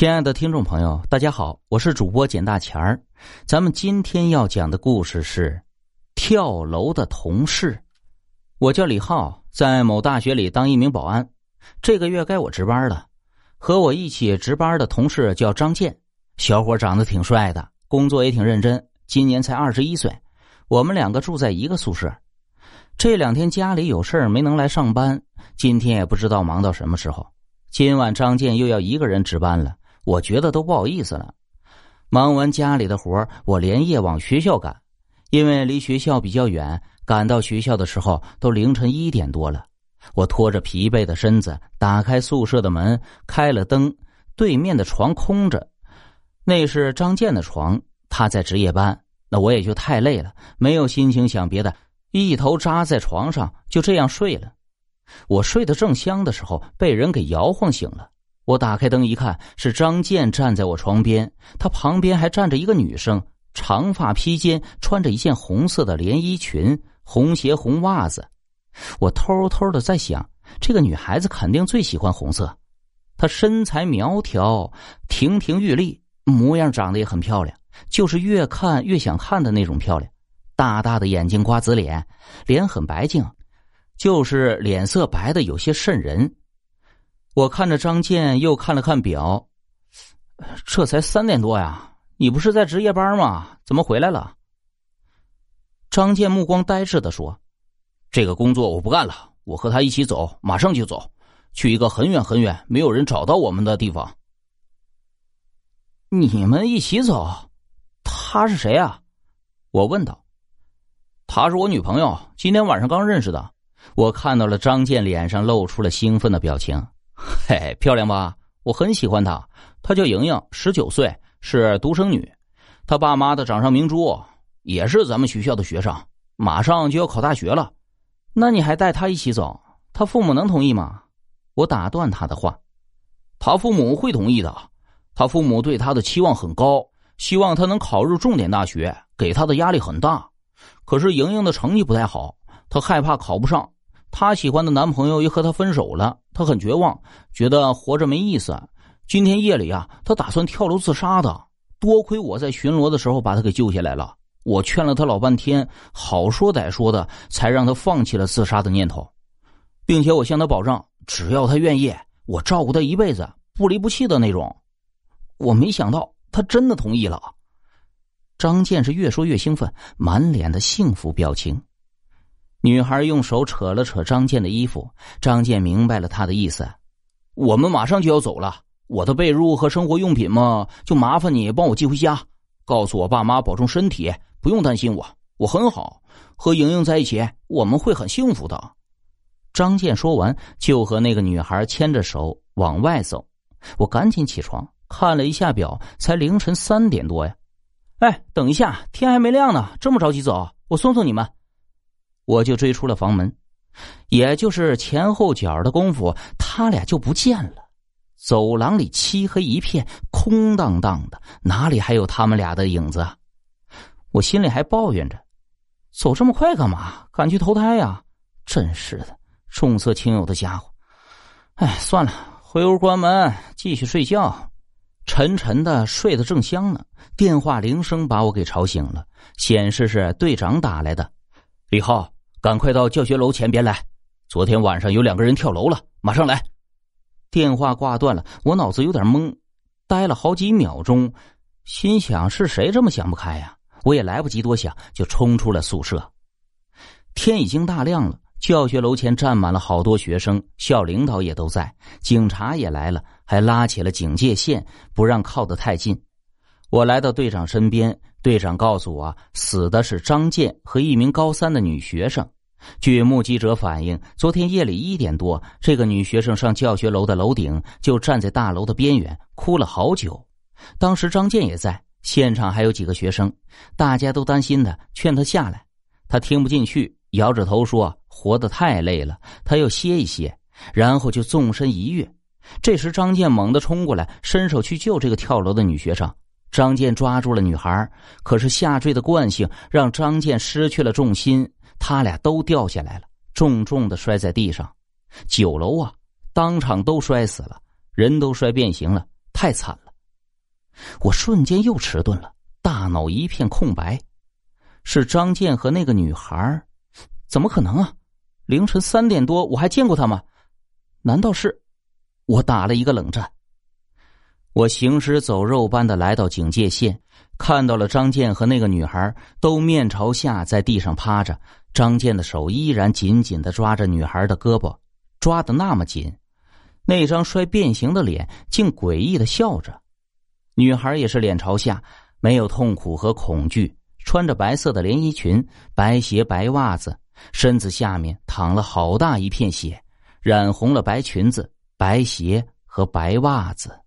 亲爱的听众朋友，大家好，我是主播简大钱儿。咱们今天要讲的故事是跳楼的同事。我叫李浩，在某大学里当一名保安。这个月该我值班了。和我一起值班的同事叫张健，小伙长得挺帅的，工作也挺认真，今年才二十一岁。我们两个住在一个宿舍。这两天家里有事没能来上班，今天也不知道忙到什么时候。今晚张健又要一个人值班了。我觉得都不好意思了。忙完家里的活我连夜往学校赶，因为离学校比较远，赶到学校的时候都凌晨一点多了。我拖着疲惫的身子，打开宿舍的门，开了灯，对面的床空着，那是张健的床，他在值夜班。那我也就太累了，没有心情想别的，一头扎在床上，就这样睡了。我睡得正香的时候，被人给摇晃醒了。我打开灯一看，是张健站在我床边，他旁边还站着一个女生，长发披肩，穿着一件红色的连衣裙，红鞋红袜子。我偷偷的在想，这个女孩子肯定最喜欢红色。她身材苗条，亭亭玉立，模样长得也很漂亮，就是越看越想看的那种漂亮。大大的眼睛，瓜子脸，脸很白净，就是脸色白的有些渗人。我看着张健，又看了看表，这才三点多呀！你不是在值夜班吗？怎么回来了？张健目光呆滞的说：“这个工作我不干了，我和他一起走，马上就走，去一个很远很远、没有人找到我们的地方。”你们一起走？他是谁啊？我问道。她是我女朋友，今天晚上刚认识的。我看到了张健脸上露出了兴奋的表情。嘿，漂亮吧？我很喜欢她。她叫莹莹，十九岁，是独生女。她爸妈的掌上明珠，也是咱们学校的学生，马上就要考大学了。那你还带她一起走？她父母能同意吗？我打断他的话。他父母会同意的。他父母对他的期望很高，希望他能考入重点大学，给他的压力很大。可是莹莹的成绩不太好，他害怕考不上。她喜欢的男朋友又和她分手了，她很绝望，觉得活着没意思。今天夜里啊，她打算跳楼自杀的。多亏我在巡逻的时候把她给救下来了。我劝了她老半天，好说歹说的，才让她放弃了自杀的念头，并且我向她保证，只要她愿意，我照顾她一辈子，不离不弃的那种。我没想到她真的同意了。张健是越说越兴奋，满脸的幸福表情。女孩用手扯了扯张健的衣服，张健明白了他的意思：“我们马上就要走了，我的被褥和生活用品嘛，就麻烦你帮我寄回家。告诉我爸妈保重身体，不用担心我，我很好。和莹莹在一起，我们会很幸福的。”张健说完，就和那个女孩牵着手往外走。我赶紧起床，看了一下表，才凌晨三点多呀！哎，等一下，天还没亮呢，这么着急走？我送送你们。我就追出了房门，也就是前后脚的功夫，他俩就不见了。走廊里漆黑一片，空荡荡的，哪里还有他们俩的影子？我心里还抱怨着：走这么快干嘛？赶去投胎呀！真是的，重色轻友的家伙。哎，算了，回屋关门，继续睡觉。沉沉的睡得正香呢，电话铃声把我给吵醒了，显示是队长打来的，李浩。赶快到教学楼前边来！昨天晚上有两个人跳楼了，马上来！电话挂断了，我脑子有点懵，呆了好几秒钟，心想是谁这么想不开呀？我也来不及多想，就冲出了宿舍。天已经大亮了，教学楼前站满了好多学生，校领导也都在，警察也来了，还拉起了警戒线，不让靠得太近。我来到队长身边。队长告诉我，死的是张健和一名高三的女学生。据目击者反映，昨天夜里一点多，这个女学生上教学楼的楼顶，就站在大楼的边缘哭了好久。当时张健也在现场，还有几个学生，大家都担心的劝他下来，他听不进去，摇着头说：“活得太累了，他要歇一歇。”然后就纵身一跃。这时，张健猛地冲过来，伸手去救这个跳楼的女学生。张健抓住了女孩，可是下坠的惯性让张健失去了重心，他俩都掉下来了，重重的摔在地上。九楼啊，当场都摔死了，人都摔变形了，太惨了。我瞬间又迟钝了，大脑一片空白。是张健和那个女孩？怎么可能啊？凌晨三点多我还见过他吗？难道是？我打了一个冷战。我行尸走肉般的来到警戒线，看到了张健和那个女孩都面朝下在地上趴着。张健的手依然紧紧的抓着女孩的胳膊，抓的那么紧，那张摔变形的脸竟诡异的笑着。女孩也是脸朝下，没有痛苦和恐惧，穿着白色的连衣裙、白鞋、白袜子，身子下面淌了好大一片血，染红了白裙子、白鞋和白袜子。